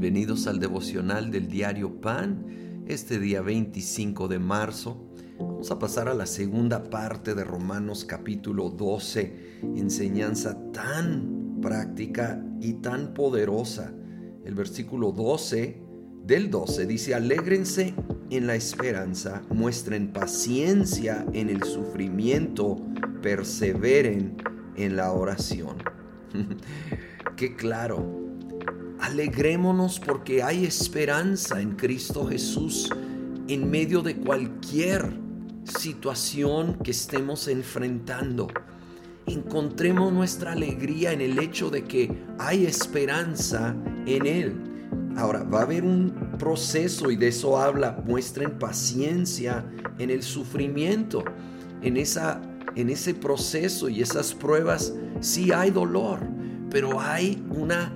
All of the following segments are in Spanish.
Bienvenidos al devocional del diario Pan, este día 25 de marzo. Vamos a pasar a la segunda parte de Romanos capítulo 12, enseñanza tan práctica y tan poderosa. El versículo 12 del 12 dice, alégrense en la esperanza, muestren paciencia en el sufrimiento, perseveren en la oración. Qué claro Alegrémonos porque hay esperanza en Cristo Jesús en medio de cualquier situación que estemos enfrentando. Encontremos nuestra alegría en el hecho de que hay esperanza en Él. Ahora, va a haber un proceso y de eso habla, muestren paciencia en el sufrimiento. En, esa, en ese proceso y esas pruebas sí hay dolor, pero hay una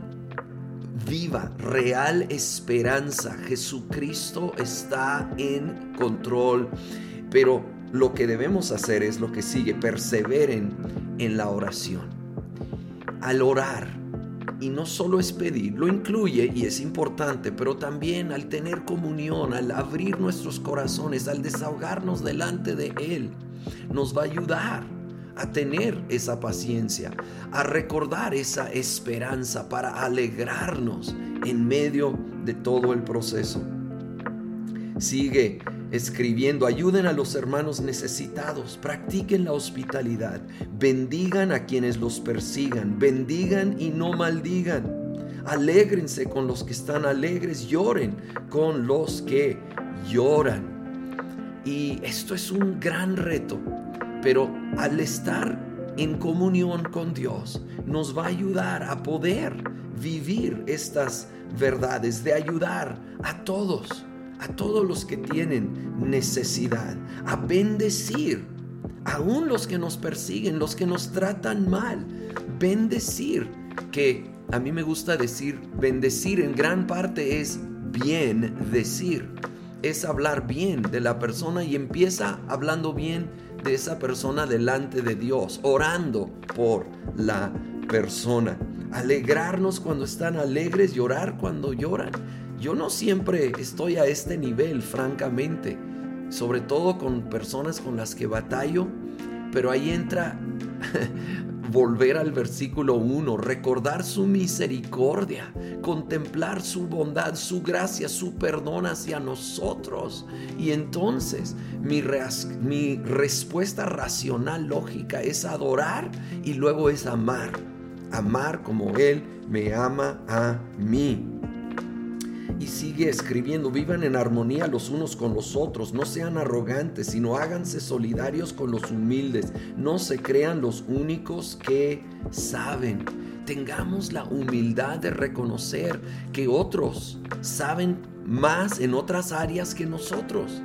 viva, real esperanza. Jesucristo está en control. Pero lo que debemos hacer es lo que sigue, perseveren en la oración. Al orar, y no solo es pedir, lo incluye y es importante, pero también al tener comunión, al abrir nuestros corazones, al desahogarnos delante de Él, nos va a ayudar a tener esa paciencia, a recordar esa esperanza para alegrarnos en medio de todo el proceso. Sigue escribiendo, ayuden a los hermanos necesitados, practiquen la hospitalidad, bendigan a quienes los persigan, bendigan y no maldigan. Alégrense con los que están alegres, lloren con los que lloran. Y esto es un gran reto pero al estar en comunión con Dios nos va a ayudar a poder vivir estas verdades, de ayudar a todos, a todos los que tienen necesidad, a bendecir, aún los que nos persiguen, los que nos tratan mal, bendecir, que a mí me gusta decir, bendecir en gran parte es bien decir, es hablar bien de la persona y empieza hablando bien de esa persona delante de Dios, orando por la persona. Alegrarnos cuando están alegres, llorar cuando lloran. Yo no siempre estoy a este nivel, francamente, sobre todo con personas con las que batallo, pero ahí entra volver al versículo 1, recordar su misericordia, contemplar su bondad, su gracia, su perdón hacia nosotros. Y entonces mi, mi respuesta racional, lógica, es adorar y luego es amar. Amar como Él me ama a mí y sigue escribiendo, vivan en armonía los unos con los otros, no sean arrogantes, sino háganse solidarios con los humildes, no se crean los únicos que saben. Tengamos la humildad de reconocer que otros saben más en otras áreas que nosotros.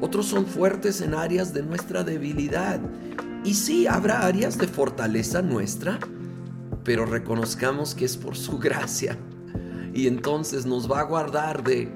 Otros son fuertes en áreas de nuestra debilidad. Y sí, habrá áreas de fortaleza nuestra, pero reconozcamos que es por su gracia y entonces nos va a guardar de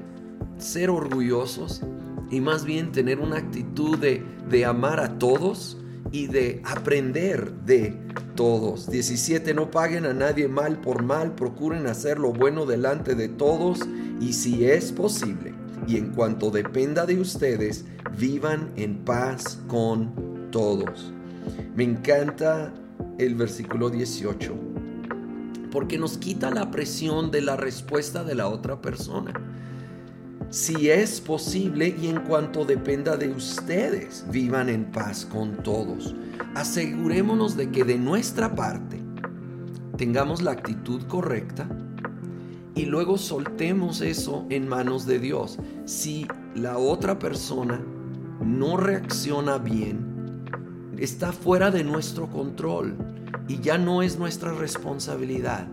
ser orgullosos y más bien tener una actitud de, de amar a todos y de aprender de todos. 17. No paguen a nadie mal por mal, procuren hacer lo bueno delante de todos y si es posible y en cuanto dependa de ustedes, vivan en paz con todos. Me encanta el versículo 18 porque nos quita la presión de la respuesta de la otra persona. Si es posible y en cuanto dependa de ustedes, vivan en paz con todos. Asegurémonos de que de nuestra parte tengamos la actitud correcta y luego soltemos eso en manos de Dios. Si la otra persona no reacciona bien, está fuera de nuestro control y ya no es nuestra responsabilidad.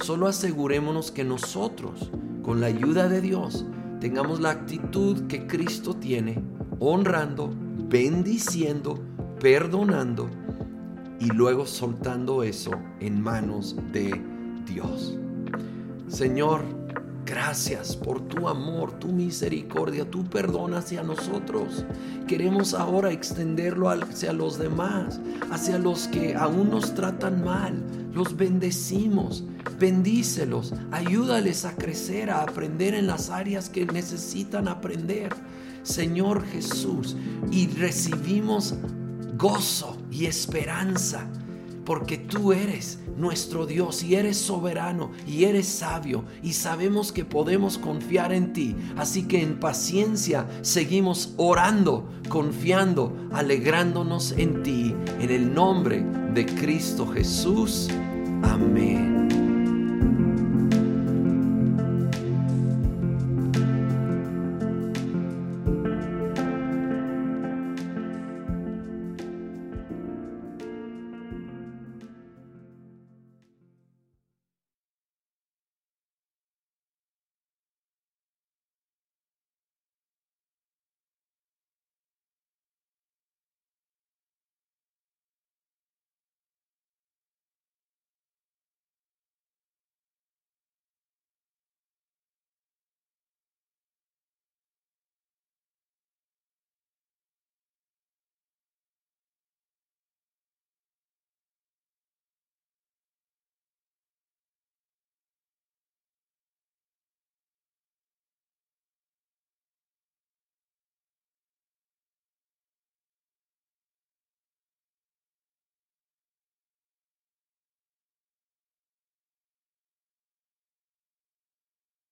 Solo asegurémonos que nosotros, con la ayuda de Dios, tengamos la actitud que Cristo tiene, honrando, bendiciendo, perdonando y luego soltando eso en manos de Dios. Señor, Gracias por tu amor, tu misericordia, tu perdón hacia nosotros. Queremos ahora extenderlo hacia los demás, hacia los que aún nos tratan mal. Los bendecimos, bendícelos, ayúdales a crecer, a aprender en las áreas que necesitan aprender. Señor Jesús, y recibimos gozo y esperanza porque tú eres nuestro Dios y eres soberano y eres sabio y sabemos que podemos confiar en ti. Así que en paciencia seguimos orando, confiando, alegrándonos en ti. En el nombre de Cristo Jesús. Amén.